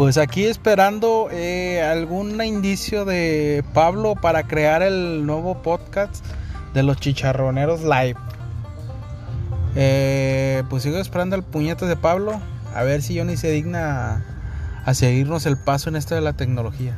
Pues aquí esperando eh, algún indicio de Pablo para crear el nuevo podcast de los chicharroneros live. Eh, pues sigo esperando el puñete de Pablo. A ver si Johnny se digna a seguirnos el paso en esto de la tecnología.